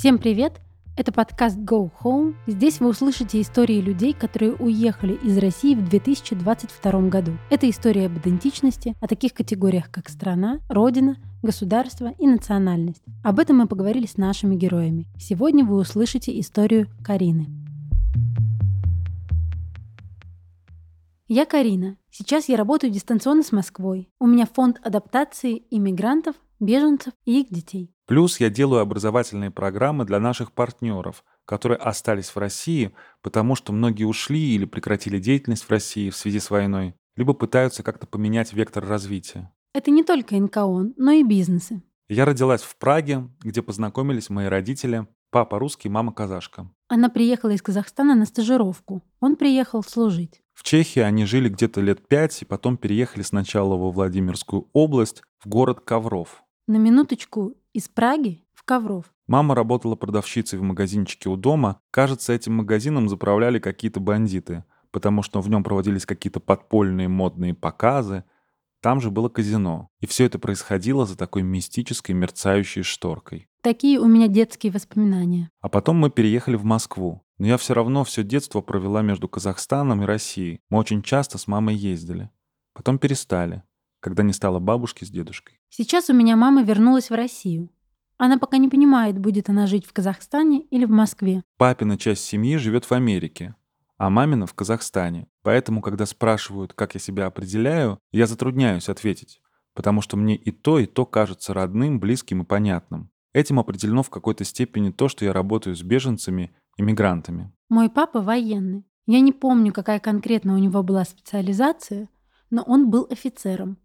Всем привет! Это подкаст Go Home. Здесь вы услышите истории людей, которые уехали из России в 2022 году. Это история об идентичности, о таких категориях, как страна, родина, государство и национальность. Об этом мы поговорили с нашими героями. Сегодня вы услышите историю Карины. Я Карина. Сейчас я работаю дистанционно с Москвой. У меня фонд адаптации иммигрантов, беженцев и их детей. Плюс я делаю образовательные программы для наших партнеров, которые остались в России, потому что многие ушли или прекратили деятельность в России в связи с войной, либо пытаются как-то поменять вектор развития. Это не только НКО, но и бизнесы. Я родилась в Праге, где познакомились мои родители, папа русский, мама казашка. Она приехала из Казахстана на стажировку. Он приехал служить. В Чехии они жили где-то лет пять и потом переехали сначала во Владимирскую область, в город Ковров. На минуточку из Праги в Ковров. Мама работала продавщицей в магазинчике у дома. Кажется, этим магазином заправляли какие-то бандиты, потому что в нем проводились какие-то подпольные модные показы. Там же было казино. И все это происходило за такой мистической мерцающей шторкой. Такие у меня детские воспоминания. А потом мы переехали в Москву. Но я все равно все детство провела между Казахстаном и Россией. Мы очень часто с мамой ездили. Потом перестали, когда не стало бабушки с дедушкой. Сейчас у меня мама вернулась в Россию. Она пока не понимает, будет она жить в Казахстане или в Москве. Папина часть семьи живет в Америке, а мамина в Казахстане. Поэтому, когда спрашивают, как я себя определяю, я затрудняюсь ответить, потому что мне и то, и то кажется родным, близким и понятным. Этим определено в какой-то степени то, что я работаю с беженцами иммигрантами. Мой папа военный. Я не помню, какая конкретно у него была специализация, но он был офицером.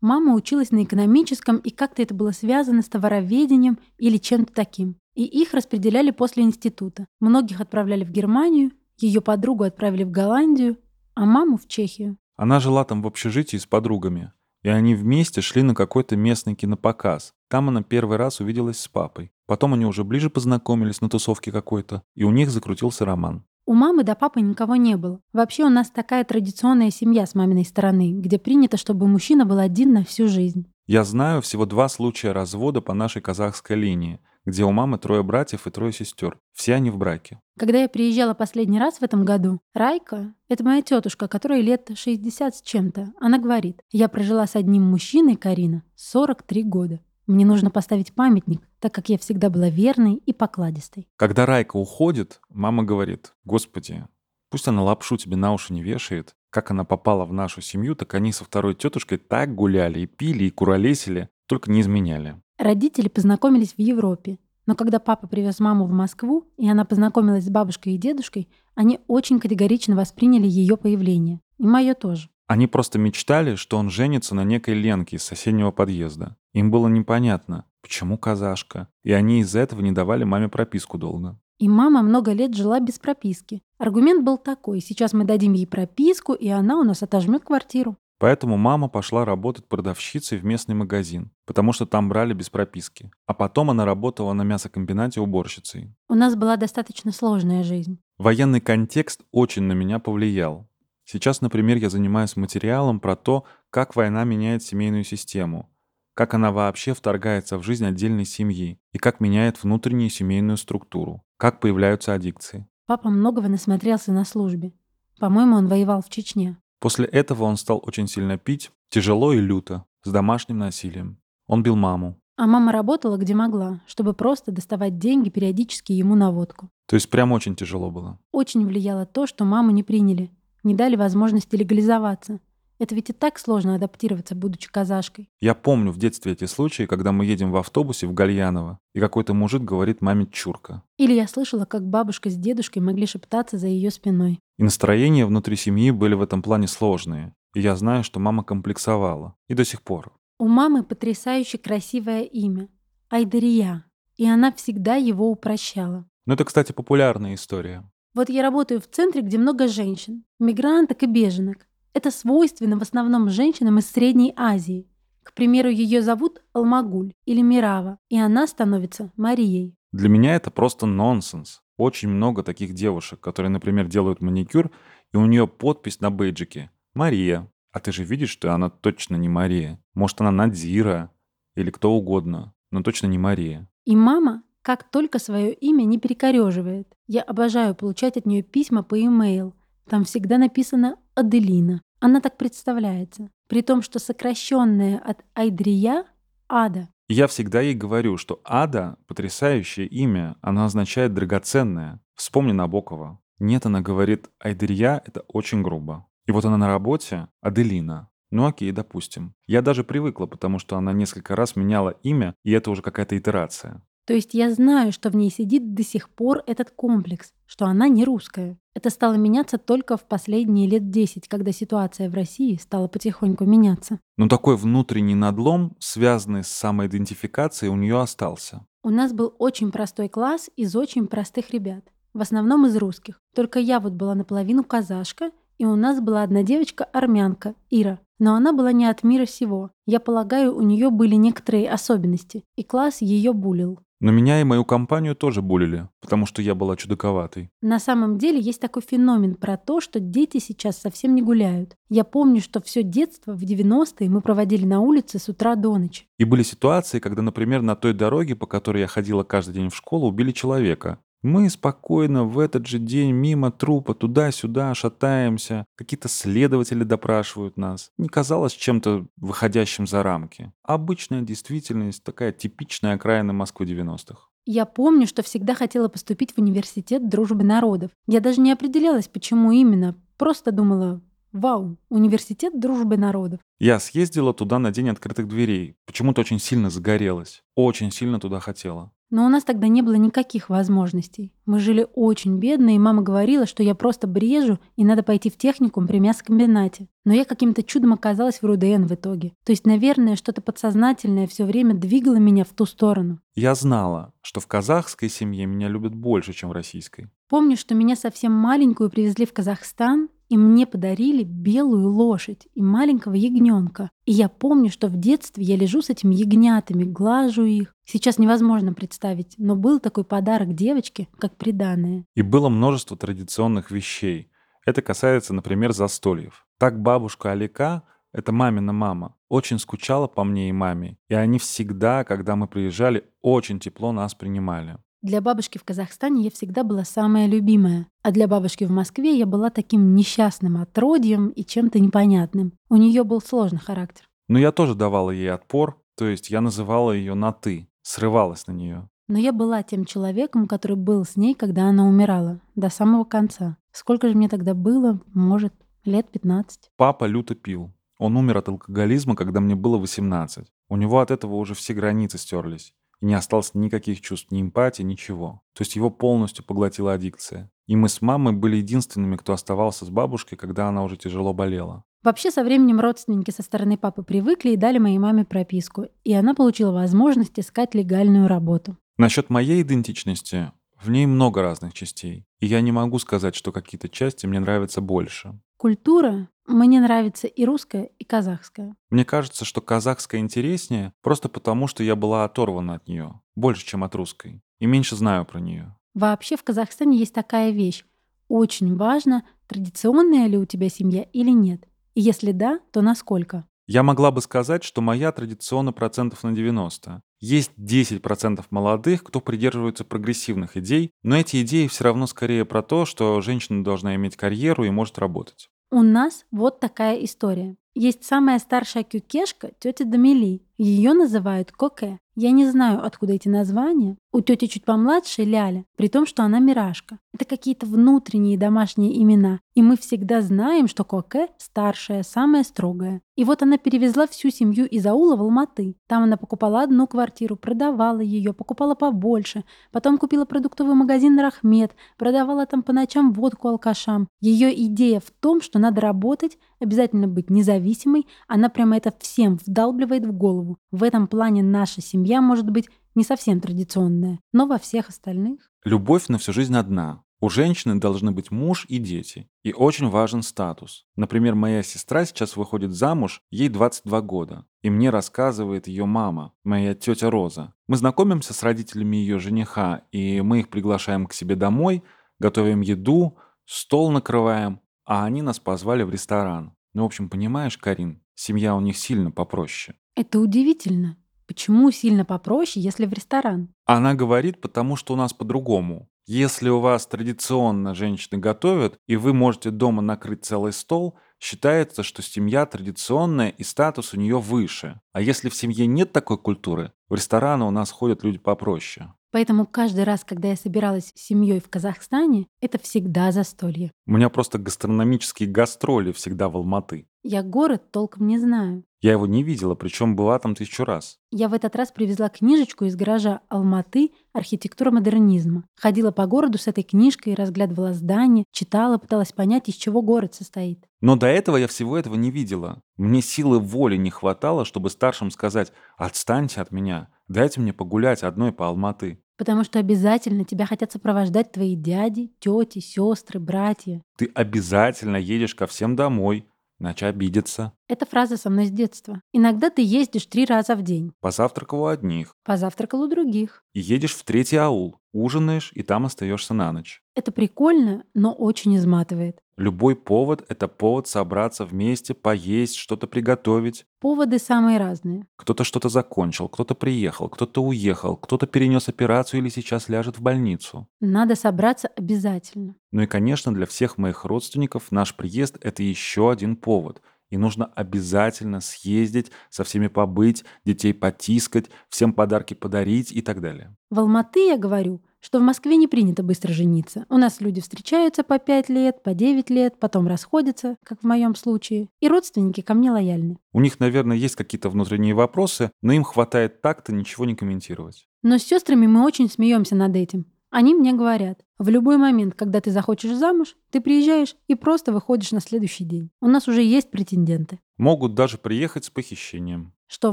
Мама училась на экономическом, и как-то это было связано с товароведением или чем-то таким. И их распределяли после института. Многих отправляли в Германию, ее подругу отправили в Голландию, а маму в Чехию. Она жила там в общежитии с подругами, и они вместе шли на какой-то местный кинопоказ. Там она первый раз увиделась с папой. Потом они уже ближе познакомились на тусовке какой-то, и у них закрутился роман. У мамы до папы никого не было. Вообще у нас такая традиционная семья с маминой стороны, где принято, чтобы мужчина был один на всю жизнь. Я знаю всего два случая развода по нашей казахской линии, где у мамы трое братьев и трое сестер. Все они в браке. Когда я приезжала последний раз в этом году, Райка, это моя тетушка, которой лет 60 с чем-то, она говорит, я прожила с одним мужчиной, Карина, 43 года. Мне нужно поставить памятник, так как я всегда была верной и покладистой. Когда Райка уходит, мама говорит, «Господи, пусть она лапшу тебе на уши не вешает. Как она попала в нашу семью, так они со второй тетушкой так гуляли и пили, и куролесили, только не изменяли». Родители познакомились в Европе. Но когда папа привез маму в Москву, и она познакомилась с бабушкой и дедушкой, они очень категорично восприняли ее появление. И мое тоже. Они просто мечтали, что он женится на некой Ленке из соседнего подъезда. Им было непонятно, почему казашка, и они из-за этого не давали маме прописку долго. И мама много лет жила без прописки. Аргумент был такой, сейчас мы дадим ей прописку, и она у нас отожмет квартиру. Поэтому мама пошла работать продавщицей в местный магазин, потому что там брали без прописки. А потом она работала на мясокомбинате уборщицей. У нас была достаточно сложная жизнь. Военный контекст очень на меня повлиял. Сейчас, например, я занимаюсь материалом про то, как война меняет семейную систему, как она вообще вторгается в жизнь отдельной семьи и как меняет внутреннюю семейную структуру, как появляются аддикции. Папа многого насмотрелся на службе. По-моему, он воевал в Чечне. После этого он стал очень сильно пить, тяжело и люто, с домашним насилием. Он бил маму. А мама работала где могла, чтобы просто доставать деньги периодически ему на водку. То есть прям очень тяжело было. Очень влияло то, что маму не приняли, не дали возможности легализоваться. Это ведь и так сложно адаптироваться, будучи казашкой. Я помню в детстве эти случаи, когда мы едем в автобусе в Гальяново, и какой-то мужик говорит маме «чурка». Или я слышала, как бабушка с дедушкой могли шептаться за ее спиной. И настроения внутри семьи были в этом плане сложные. И я знаю, что мама комплексовала. И до сих пор. У мамы потрясающе красивое имя. Айдария. И она всегда его упрощала. Но это, кстати, популярная история. Вот я работаю в центре, где много женщин, мигранток и беженок. Это свойственно в основном женщинам из Средней Азии. К примеру, ее зовут Алмагуль или Мирава, и она становится Марией. Для меня это просто нонсенс. Очень много таких девушек, которые, например, делают маникюр, и у нее подпись на бейджике «Мария». А ты же видишь, что она точно не Мария. Может, она Надзира или кто угодно, но точно не Мария. И мама как только свое имя не перекореживает. Я обожаю получать от нее письма по e-mail. Там всегда написано «Аделина». Она так представляется. При том, что сокращенное от Айдрия — Ада. Я всегда ей говорю, что Ада — потрясающее имя, оно означает драгоценное. Вспомни Набокова. Нет, она говорит, Айдрия — это очень грубо. И вот она на работе, Аделина. Ну окей, допустим. Я даже привыкла, потому что она несколько раз меняла имя, и это уже какая-то итерация. То есть я знаю, что в ней сидит до сих пор этот комплекс, что она не русская. Это стало меняться только в последние лет 10, когда ситуация в России стала потихоньку меняться. Но такой внутренний надлом, связанный с самоидентификацией, у нее остался. У нас был очень простой класс из очень простых ребят. В основном из русских. Только я вот была наполовину казашка, и у нас была одна девочка-армянка, Ира. Но она была не от мира сего. Я полагаю, у нее были некоторые особенности, и класс ее булил. Но меня и мою компанию тоже булили, потому что я была чудаковатой. На самом деле есть такой феномен про то, что дети сейчас совсем не гуляют. Я помню, что все детство в 90-е мы проводили на улице с утра до ночи. И были ситуации, когда, например, на той дороге, по которой я ходила каждый день в школу, убили человека. Мы спокойно в этот же день мимо трупа туда-сюда шатаемся, какие-то следователи допрашивают нас. Не казалось чем-то выходящим за рамки. Обычная действительность, такая типичная окраина Москвы 90-х. Я помню, что всегда хотела поступить в университет дружбы народов. Я даже не определялась, почему именно. Просто думала, вау, университет дружбы народов. Я съездила туда на день открытых дверей. Почему-то очень сильно загорелась. Очень сильно туда хотела. Но у нас тогда не было никаких возможностей. Мы жили очень бедно, и мама говорила, что я просто брежу, и надо пойти в техникум при мясокомбинате. Но я каким-то чудом оказалась в РУДН в итоге. То есть, наверное, что-то подсознательное все время двигало меня в ту сторону. Я знала, что в казахской семье меня любят больше, чем в российской. Помню, что меня совсем маленькую привезли в Казахстан, и мне подарили белую лошадь и маленького ягненка. И я помню, что в детстве я лежу с этими ягнятами, глажу их. Сейчас невозможно представить, но был такой подарок девочке, как приданное. И было множество традиционных вещей. Это касается, например, застольев. Так бабушка Алика, это мамина мама, очень скучала по мне и маме. И они всегда, когда мы приезжали, очень тепло нас принимали. Для бабушки в Казахстане я всегда была самая любимая, а для бабушки в Москве я была таким несчастным отродьем и чем-то непонятным. У нее был сложный характер. Но я тоже давала ей отпор, то есть я называла ее на «ты», срывалась на нее. Но я была тем человеком, который был с ней, когда она умирала, до самого конца. Сколько же мне тогда было? Может, лет 15. Папа люто пил. Он умер от алкоголизма, когда мне было 18. У него от этого уже все границы стерлись и не осталось никаких чувств, ни эмпатии, ничего. То есть его полностью поглотила аддикция. И мы с мамой были единственными, кто оставался с бабушкой, когда она уже тяжело болела. Вообще, со временем родственники со стороны папы привыкли и дали моей маме прописку, и она получила возможность искать легальную работу. Насчет моей идентичности, в ней много разных частей. И я не могу сказать, что какие-то части мне нравятся больше. Культура мне нравится и русская, и казахская. Мне кажется, что казахская интереснее просто потому, что я была оторвана от нее. Больше, чем от русской. И меньше знаю про нее. Вообще в Казахстане есть такая вещь. Очень важно, традиционная ли у тебя семья или нет. И если да, то насколько. Я могла бы сказать, что моя традиционно процентов на 90. Есть 10% молодых, кто придерживается прогрессивных идей, но эти идеи все равно скорее про то, что женщина должна иметь карьеру и может работать. У нас вот такая история. Есть самая старшая кюкешка, тетя Дамели. Ее называют Коке. Я не знаю, откуда эти названия. У тети чуть помладше Ляля, при том, что она Мирашка. Это какие-то внутренние домашние имена. И мы всегда знаем, что Коке старшая, самая строгая. И вот она перевезла всю семью из аула в Алматы. Там она покупала одну квартиру, продавала ее, покупала побольше. Потом купила продуктовый магазин Рахмет, продавала там по ночам водку алкашам. Ее идея в том, что надо работать, обязательно быть независимой. Она прямо это всем вдалбливает в голову. В этом плане наша семья может быть не совсем традиционная, но во всех остальных. Любовь на всю жизнь одна. У женщины должны быть муж и дети. И очень важен статус. Например, моя сестра сейчас выходит замуж, ей 22 года. И мне рассказывает ее мама, моя тетя Роза. Мы знакомимся с родителями ее жениха, и мы их приглашаем к себе домой, готовим еду, стол накрываем, а они нас позвали в ресторан. Ну, в общем, понимаешь, Карин, семья у них сильно попроще. Это удивительно. Почему сильно попроще, если в ресторан? Она говорит, потому что у нас по-другому. Если у вас традиционно женщины готовят, и вы можете дома накрыть целый стол, считается, что семья традиционная и статус у нее выше. А если в семье нет такой культуры, в рестораны у нас ходят люди попроще. Поэтому каждый раз, когда я собиралась с семьей в Казахстане, это всегда застолье. У меня просто гастрономические гастроли всегда в Алматы. Я город толком не знаю. Я его не видела, причем была там тысячу раз. Я в этот раз привезла книжечку из гаража Алматы «Архитектура модернизма». Ходила по городу с этой книжкой, разглядывала здания, читала, пыталась понять, из чего город состоит. Но до этого я всего этого не видела. Мне силы воли не хватало, чтобы старшим сказать «отстаньте от меня, дайте мне погулять одной по Алматы». Потому что обязательно тебя хотят сопровождать твои дяди, тети, сестры, братья. Ты обязательно едешь ко всем домой, иначе обидятся. Эта фраза со мной с детства. Иногда ты ездишь три раза в день. Позавтракал у одних. Позавтракал у других. И едешь в третий аул. Ужинаешь, и там остаешься на ночь. Это прикольно, но очень изматывает. Любой повод – это повод собраться вместе, поесть, что-то приготовить. Поводы самые разные. Кто-то что-то закончил, кто-то приехал, кто-то уехал, кто-то перенес операцию или сейчас ляжет в больницу. Надо собраться обязательно. Ну и, конечно, для всех моих родственников наш приезд – это еще один повод – и нужно обязательно съездить, со всеми побыть, детей потискать, всем подарки подарить и так далее. В Алматы я говорю, что в Москве не принято быстро жениться. У нас люди встречаются по 5 лет, по 9 лет, потом расходятся, как в моем случае. И родственники ко мне лояльны. У них, наверное, есть какие-то внутренние вопросы, но им хватает так-то ничего не комментировать. Но с сестрами мы очень смеемся над этим. Они мне говорят, в любой момент, когда ты захочешь замуж, ты приезжаешь и просто выходишь на следующий день. У нас уже есть претенденты. Могут даже приехать с похищением. Что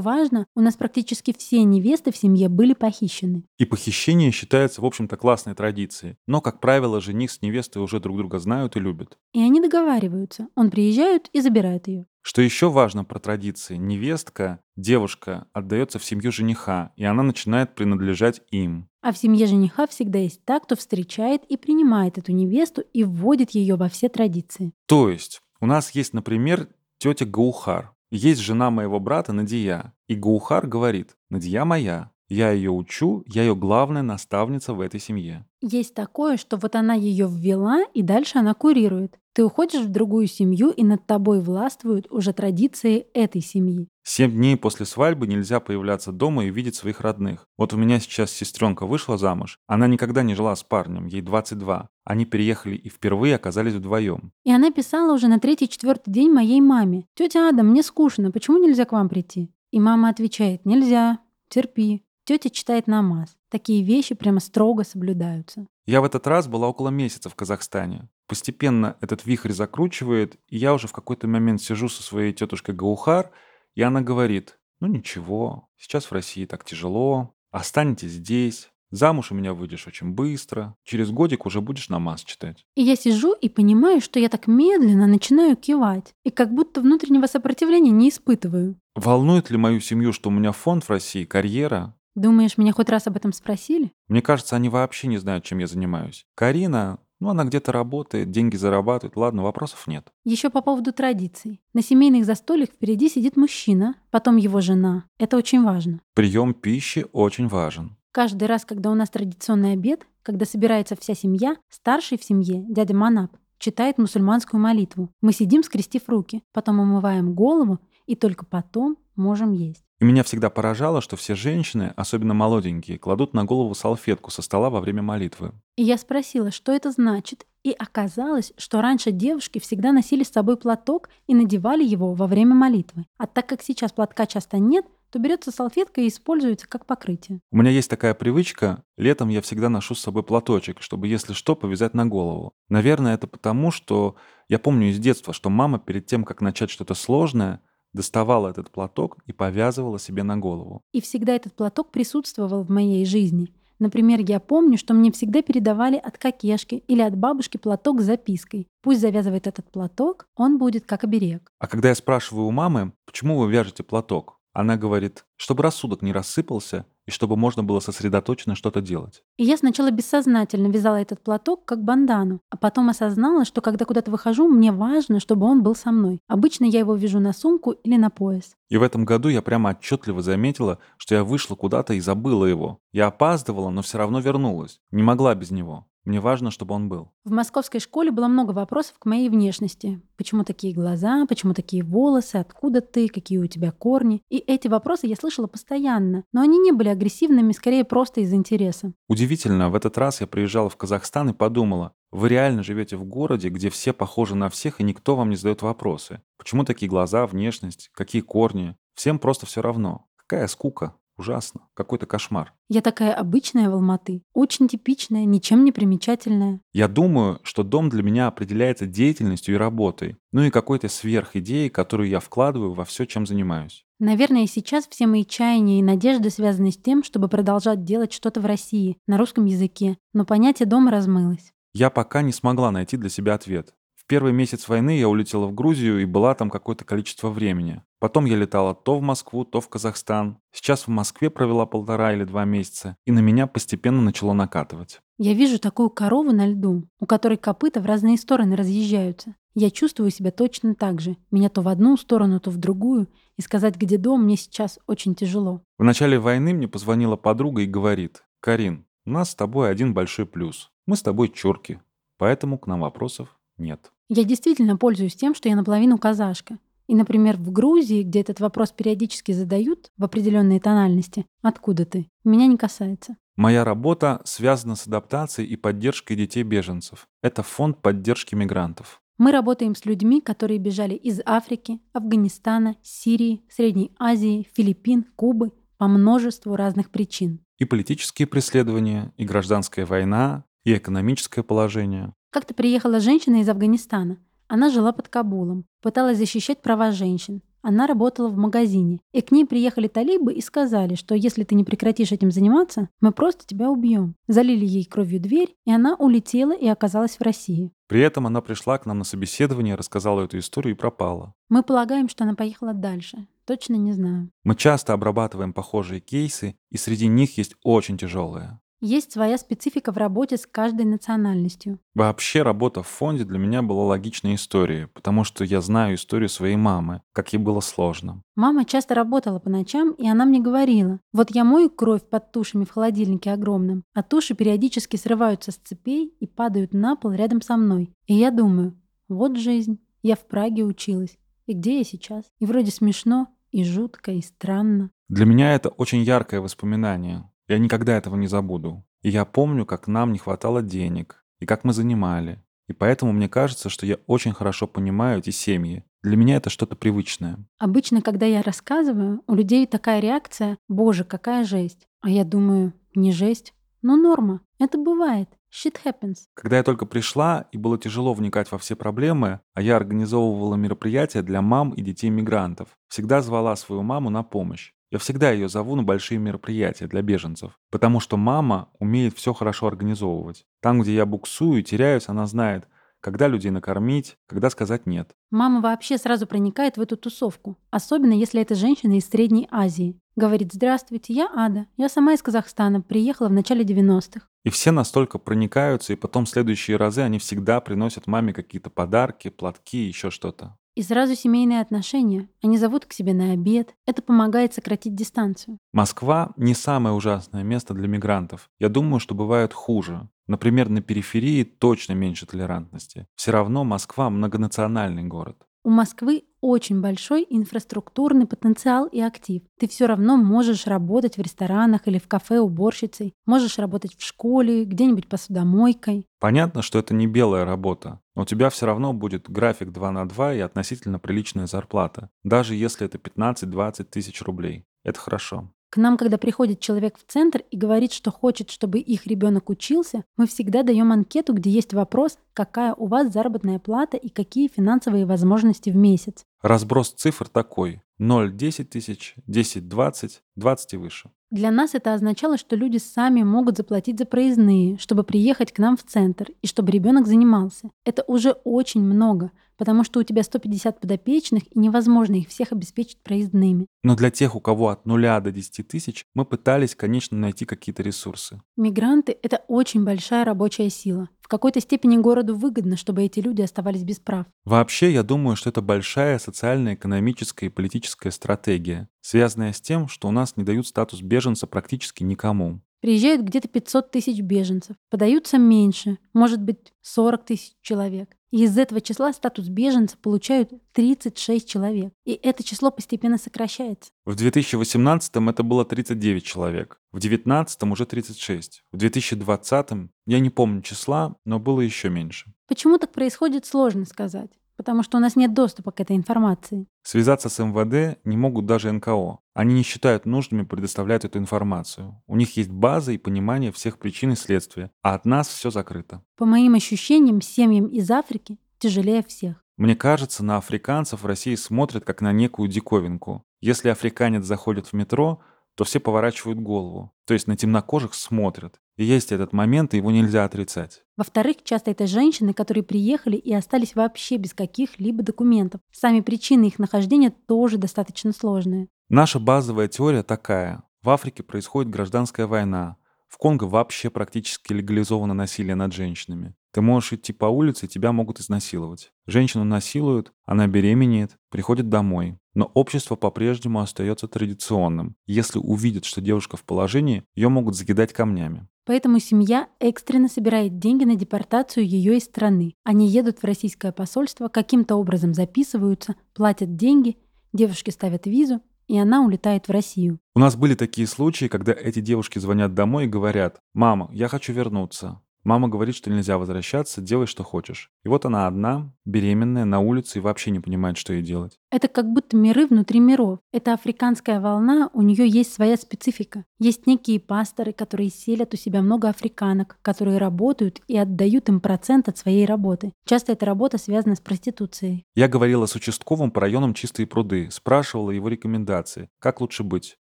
важно, у нас практически все невесты в семье были похищены. И похищение считается, в общем-то, классной традицией. Но, как правило, жених с невестой уже друг друга знают и любят. И они договариваются. Он приезжает и забирает ее. Что еще важно про традиции? Невестка, девушка, отдается в семью жениха, и она начинает принадлежать им. А в семье жениха всегда есть та, кто встречает и принимает эту невесту и вводит ее во все традиции. То есть у нас есть, например, тетя Гаухар. Есть жена моего брата Надия. И Гаухар говорит, Надия моя, я ее учу, я ее главная наставница в этой семье. Есть такое, что вот она ее ввела, и дальше она курирует. Ты уходишь в другую семью, и над тобой властвуют уже традиции этой семьи. Семь дней после свадьбы нельзя появляться дома и видеть своих родных. Вот у меня сейчас сестренка вышла замуж. Она никогда не жила с парнем, ей 22. Они переехали и впервые оказались вдвоем. И она писала уже на третий-четвертый день моей маме. «Тетя Ада, мне скучно, почему нельзя к вам прийти?» И мама отвечает «Нельзя, терпи». Тетя читает намаз. Такие вещи прямо строго соблюдаются. Я в этот раз была около месяца в Казахстане. Постепенно этот вихрь закручивает, и я уже в какой-то момент сижу со своей тетушкой Гаухар, и она говорит, ну ничего, сейчас в России так тяжело, останетесь здесь, замуж у меня выйдешь очень быстро, через годик уже будешь намаз читать. И я сижу и понимаю, что я так медленно начинаю кивать, и как будто внутреннего сопротивления не испытываю. Волнует ли мою семью, что у меня фонд в России, карьера? Думаешь, меня хоть раз об этом спросили? Мне кажется, они вообще не знают, чем я занимаюсь. Карина, ну, она где-то работает, деньги зарабатывает. Ладно, вопросов нет. Еще по поводу традиций. На семейных застольях впереди сидит мужчина, потом его жена. Это очень важно. Прием пищи очень важен. Каждый раз, когда у нас традиционный обед, когда собирается вся семья, старший в семье, дядя Манап, читает мусульманскую молитву. Мы сидим, скрестив руки, потом умываем голову и только потом можем есть. И меня всегда поражало, что все женщины, особенно молоденькие, кладут на голову салфетку со стола во время молитвы. И я спросила, что это значит, и оказалось, что раньше девушки всегда носили с собой платок и надевали его во время молитвы. А так как сейчас платка часто нет, то берется салфетка и используется как покрытие. У меня есть такая привычка, летом я всегда ношу с собой платочек, чтобы, если что, повязать на голову. Наверное, это потому, что я помню из детства, что мама перед тем, как начать что-то сложное, доставала этот платок и повязывала себе на голову. И всегда этот платок присутствовал в моей жизни. Например, я помню, что мне всегда передавали от кокешки или от бабушки платок с запиской. Пусть завязывает этот платок, он будет как оберег. А когда я спрашиваю у мамы, почему вы вяжете платок, она говорит, чтобы рассудок не рассыпался и чтобы можно было сосредоточенно что-то делать. И я сначала бессознательно вязала этот платок как бандану, а потом осознала, что когда куда-то выхожу, мне важно, чтобы он был со мной. Обычно я его вяжу на сумку или на пояс. И в этом году я прямо отчетливо заметила, что я вышла куда-то и забыла его. Я опаздывала, но все равно вернулась. Не могла без него. Мне важно, чтобы он был. В московской школе было много вопросов к моей внешности. Почему такие глаза, почему такие волосы, откуда ты, какие у тебя корни. И эти вопросы я слышала постоянно, но они не были агрессивными, скорее просто из интереса. Удивительно, в этот раз я приезжала в Казахстан и подумала, вы реально живете в городе, где все похожи на всех, и никто вам не задает вопросы. Почему такие глаза, внешность, какие корни? Всем просто все равно. Какая скука. Ужасно. Какой-то кошмар. Я такая обычная в Алматы. Очень типичная, ничем не примечательная. Я думаю, что дом для меня определяется деятельностью и работой. Ну и какой-то сверхидеей, которую я вкладываю во все, чем занимаюсь. Наверное, сейчас все мои чаяния и надежды связаны с тем, чтобы продолжать делать что-то в России, на русском языке. Но понятие дома размылось. Я пока не смогла найти для себя ответ. Первый месяц войны я улетела в Грузию и была там какое-то количество времени. Потом я летала то в Москву, то в Казахстан. Сейчас в Москве провела полтора или два месяца, и на меня постепенно начало накатывать. Я вижу такую корову на льду, у которой копыта в разные стороны разъезжаются. Я чувствую себя точно так же. Меня то в одну сторону, то в другую. И сказать, где дом, мне сейчас очень тяжело. В начале войны мне позвонила подруга и говорит, «Карин, у нас с тобой один большой плюс. Мы с тобой чурки, поэтому к нам вопросов нет». Я действительно пользуюсь тем, что я наполовину казашка. И, например, в Грузии, где этот вопрос периодически задают в определенной тональности, откуда ты, меня не касается. Моя работа связана с адаптацией и поддержкой детей-беженцев. Это фонд поддержки мигрантов. Мы работаем с людьми, которые бежали из Африки, Афганистана, Сирии, Средней Азии, Филиппин, Кубы по множеству разных причин. И политические преследования, и гражданская война, и экономическое положение. Как-то приехала женщина из Афганистана. Она жила под Кабулом, пыталась защищать права женщин. Она работала в магазине. И к ней приехали талибы и сказали, что если ты не прекратишь этим заниматься, мы просто тебя убьем. Залили ей кровью дверь, и она улетела и оказалась в России. При этом она пришла к нам на собеседование, рассказала эту историю и пропала. Мы полагаем, что она поехала дальше. Точно не знаю. Мы часто обрабатываем похожие кейсы, и среди них есть очень тяжелые. Есть своя специфика в работе с каждой национальностью. Вообще работа в фонде для меня была логичной историей, потому что я знаю историю своей мамы, как ей было сложно. Мама часто работала по ночам, и она мне говорила, вот я мою кровь под тушами в холодильнике огромном, а туши периодически срываются с цепей и падают на пол рядом со мной. И я думаю, вот жизнь, я в Праге училась, и где я сейчас? И вроде смешно, и жутко, и странно. Для меня это очень яркое воспоминание. Я никогда этого не забуду. И я помню, как нам не хватало денег, и как мы занимали. И поэтому мне кажется, что я очень хорошо понимаю эти семьи. Для меня это что-то привычное. Обычно, когда я рассказываю, у людей такая реакция «Боже, какая жесть!» А я думаю, не жесть, но норма. Это бывает. Shit happens. Когда я только пришла, и было тяжело вникать во все проблемы, а я организовывала мероприятия для мам и детей мигрантов, всегда звала свою маму на помощь. Я всегда ее зову на большие мероприятия для беженцев, потому что мама умеет все хорошо организовывать. Там, где я буксую и теряюсь, она знает, когда людей накормить, когда сказать «нет». Мама вообще сразу проникает в эту тусовку, особенно если это женщина из Средней Азии. Говорит, здравствуйте, я Ада, я сама из Казахстана, приехала в начале 90-х. И все настолько проникаются, и потом в следующие разы они всегда приносят маме какие-то подарки, платки, еще что-то. И сразу семейные отношения. Они зовут к себе на обед. Это помогает сократить дистанцию. Москва не самое ужасное место для мигрантов. Я думаю, что бывают хуже. Например, на периферии точно меньше толерантности. Все равно Москва многонациональный город. У Москвы очень большой инфраструктурный потенциал и актив. Ты все равно можешь работать в ресторанах или в кафе уборщицей, можешь работать в школе, где-нибудь посудомойкой. Понятно, что это не белая работа, но у тебя все равно будет график 2 на 2 и относительно приличная зарплата, даже если это 15-20 тысяч рублей. Это хорошо. К нам, когда приходит человек в центр и говорит, что хочет, чтобы их ребенок учился, мы всегда даем анкету, где есть вопрос, какая у вас заработная плата и какие финансовые возможности в месяц. Разброс цифр такой. 0, 10 тысяч, 10, 20, 20 и выше. Для нас это означало, что люди сами могут заплатить за проездные, чтобы приехать к нам в центр и чтобы ребенок занимался. Это уже очень много. потому что у тебя 150 подопечных, и невозможно их всех обеспечить проездными. Но для тех, у кого от нуля до 10 тысяч, мы пытались, конечно, найти какие-то ресурсы. Мигранты — это очень большая рабочая сила. В какой-то степени городу выгодно, чтобы эти люди оставались без прав. Вообще, я думаю, что это большая социально-экономическая и политическая стратегия, связанная с тем, что у нас не дают статус беженца практически никому. Приезжают где-то 500 тысяч беженцев. Подаются меньше, может быть, 40 тысяч человек. И из этого числа статус беженца получают 36 человек. И это число постепенно сокращается. В 2018 это было 39 человек, в 2019 уже 36, в 2020 я не помню числа, но было еще меньше. Почему так происходит, сложно сказать потому что у нас нет доступа к этой информации. Связаться с МВД не могут даже НКО. Они не считают нужными предоставлять эту информацию. У них есть база и понимание всех причин и следствия, а от нас все закрыто. По моим ощущениям, семьям из Африки тяжелее всех. Мне кажется, на африканцев в России смотрят как на некую диковинку. Если африканец заходит в метро, то все поворачивают голову. То есть на темнокожих смотрят. И есть этот момент, и его нельзя отрицать. Во-вторых, часто это женщины, которые приехали и остались вообще без каких-либо документов. Сами причины их нахождения тоже достаточно сложные. Наша базовая теория такая. В Африке происходит гражданская война. В Конго вообще практически легализовано насилие над женщинами. Ты можешь идти по улице, тебя могут изнасиловать. Женщину насилуют, она беременеет, приходит домой. Но общество по-прежнему остается традиционным. Если увидят, что девушка в положении, ее могут закидать камнями. Поэтому семья экстренно собирает деньги на депортацию ее из страны. Они едут в российское посольство, каким-то образом записываются, платят деньги, девушке ставят визу, и она улетает в Россию. У нас были такие случаи, когда эти девушки звонят домой и говорят, «Мама, я хочу вернуться. Мама говорит, что нельзя возвращаться, делай, что хочешь. И вот она одна, беременная, на улице и вообще не понимает, что ей делать. Это как будто миры внутри миров. Это африканская волна, у нее есть своя специфика. Есть некие пасторы, которые селят у себя много африканок, которые работают и отдают им процент от своей работы. Часто эта работа связана с проституцией. Я говорила с участковым по районам Чистые пруды, спрашивала его рекомендации, как лучше быть,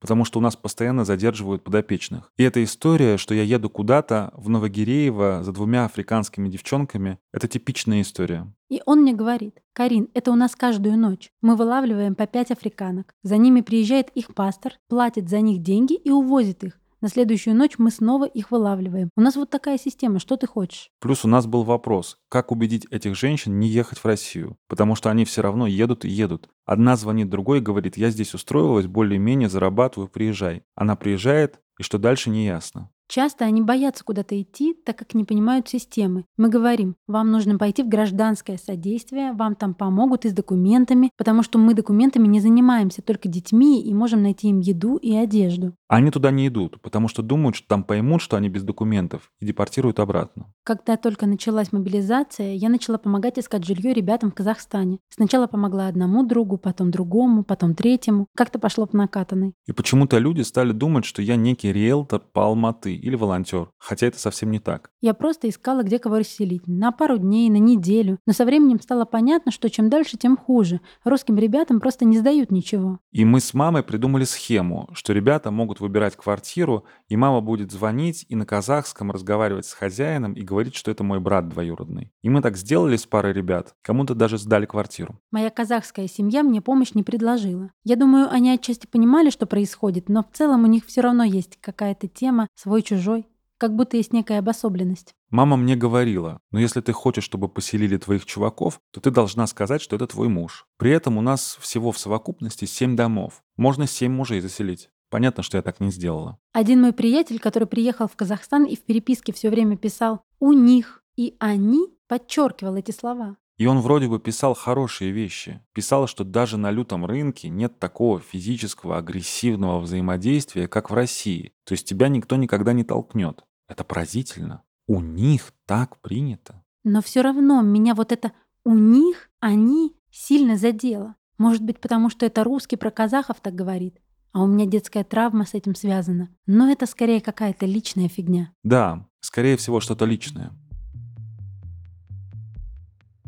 потому что у нас постоянно задерживают подопечных. И эта история, что я еду куда-то в Новогиреево за двумя африканскими девчонками – это типичная история. И он мне говорит, Карин, это у нас каждую ночь. Мы вылавливаем по пять африканок. За ними приезжает их пастор, платит за них деньги и увозит их. На следующую ночь мы снова их вылавливаем. У нас вот такая система, что ты хочешь? Плюс у нас был вопрос, как убедить этих женщин не ехать в Россию, потому что они все равно едут и едут. Одна звонит другой и говорит, я здесь устроилась, более-менее зарабатываю, приезжай. Она приезжает, и что дальше не ясно. Часто они боятся куда-то идти, так как не понимают системы. Мы говорим, вам нужно пойти в гражданское содействие, вам там помогут и с документами, потому что мы документами не занимаемся, только детьми и можем найти им еду и одежду. Они туда не идут, потому что думают, что там поймут, что они без документов, и депортируют обратно. Когда только началась мобилизация, я начала помогать искать жилье ребятам в Казахстане. Сначала помогла одному другу, потом другому, потом третьему. Как-то пошло по накатанной. И почему-то люди стали думать, что я некий риэлтор по Алматы или волонтер, хотя это совсем не так. Я просто искала, где кого расселить. На пару дней, на неделю. Но со временем стало понятно, что чем дальше, тем хуже. Русским ребятам просто не сдают ничего. И мы с мамой придумали схему, что ребята могут выбирать квартиру, и мама будет звонить и на казахском разговаривать с хозяином и говорить, что это мой брат двоюродный. И мы так сделали с парой ребят. Кому-то даже сдали квартиру. Моя казахская семья мне помощь не предложила. Я думаю, они отчасти понимали, что происходит, но в целом у них все равно есть какая-то тема свой-чужой. Как будто есть некая обособленность. Мама мне говорила, но если ты хочешь, чтобы поселили твоих чуваков, то ты должна сказать, что это твой муж. При этом у нас всего в совокупности семь домов. Можно семь мужей заселить. Понятно, что я так не сделала. Один мой приятель, который приехал в Казахстан и в переписке все время писал «у них» и «они», подчеркивал эти слова. И он вроде бы писал хорошие вещи. Писал, что даже на лютом рынке нет такого физического агрессивного взаимодействия, как в России. То есть тебя никто никогда не толкнет. Это поразительно. У них так принято. Но все равно меня вот это «у них», «они» сильно задело. Может быть, потому что это русский про казахов так говорит а у меня детская травма с этим связана. Но это скорее какая-то личная фигня. Да, скорее всего, что-то личное.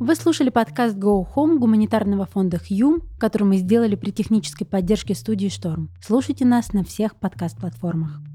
Вы слушали подкаст Go Home гуманитарного фонда Hume, который мы сделали при технической поддержке студии Шторм. Слушайте нас на всех подкаст-платформах.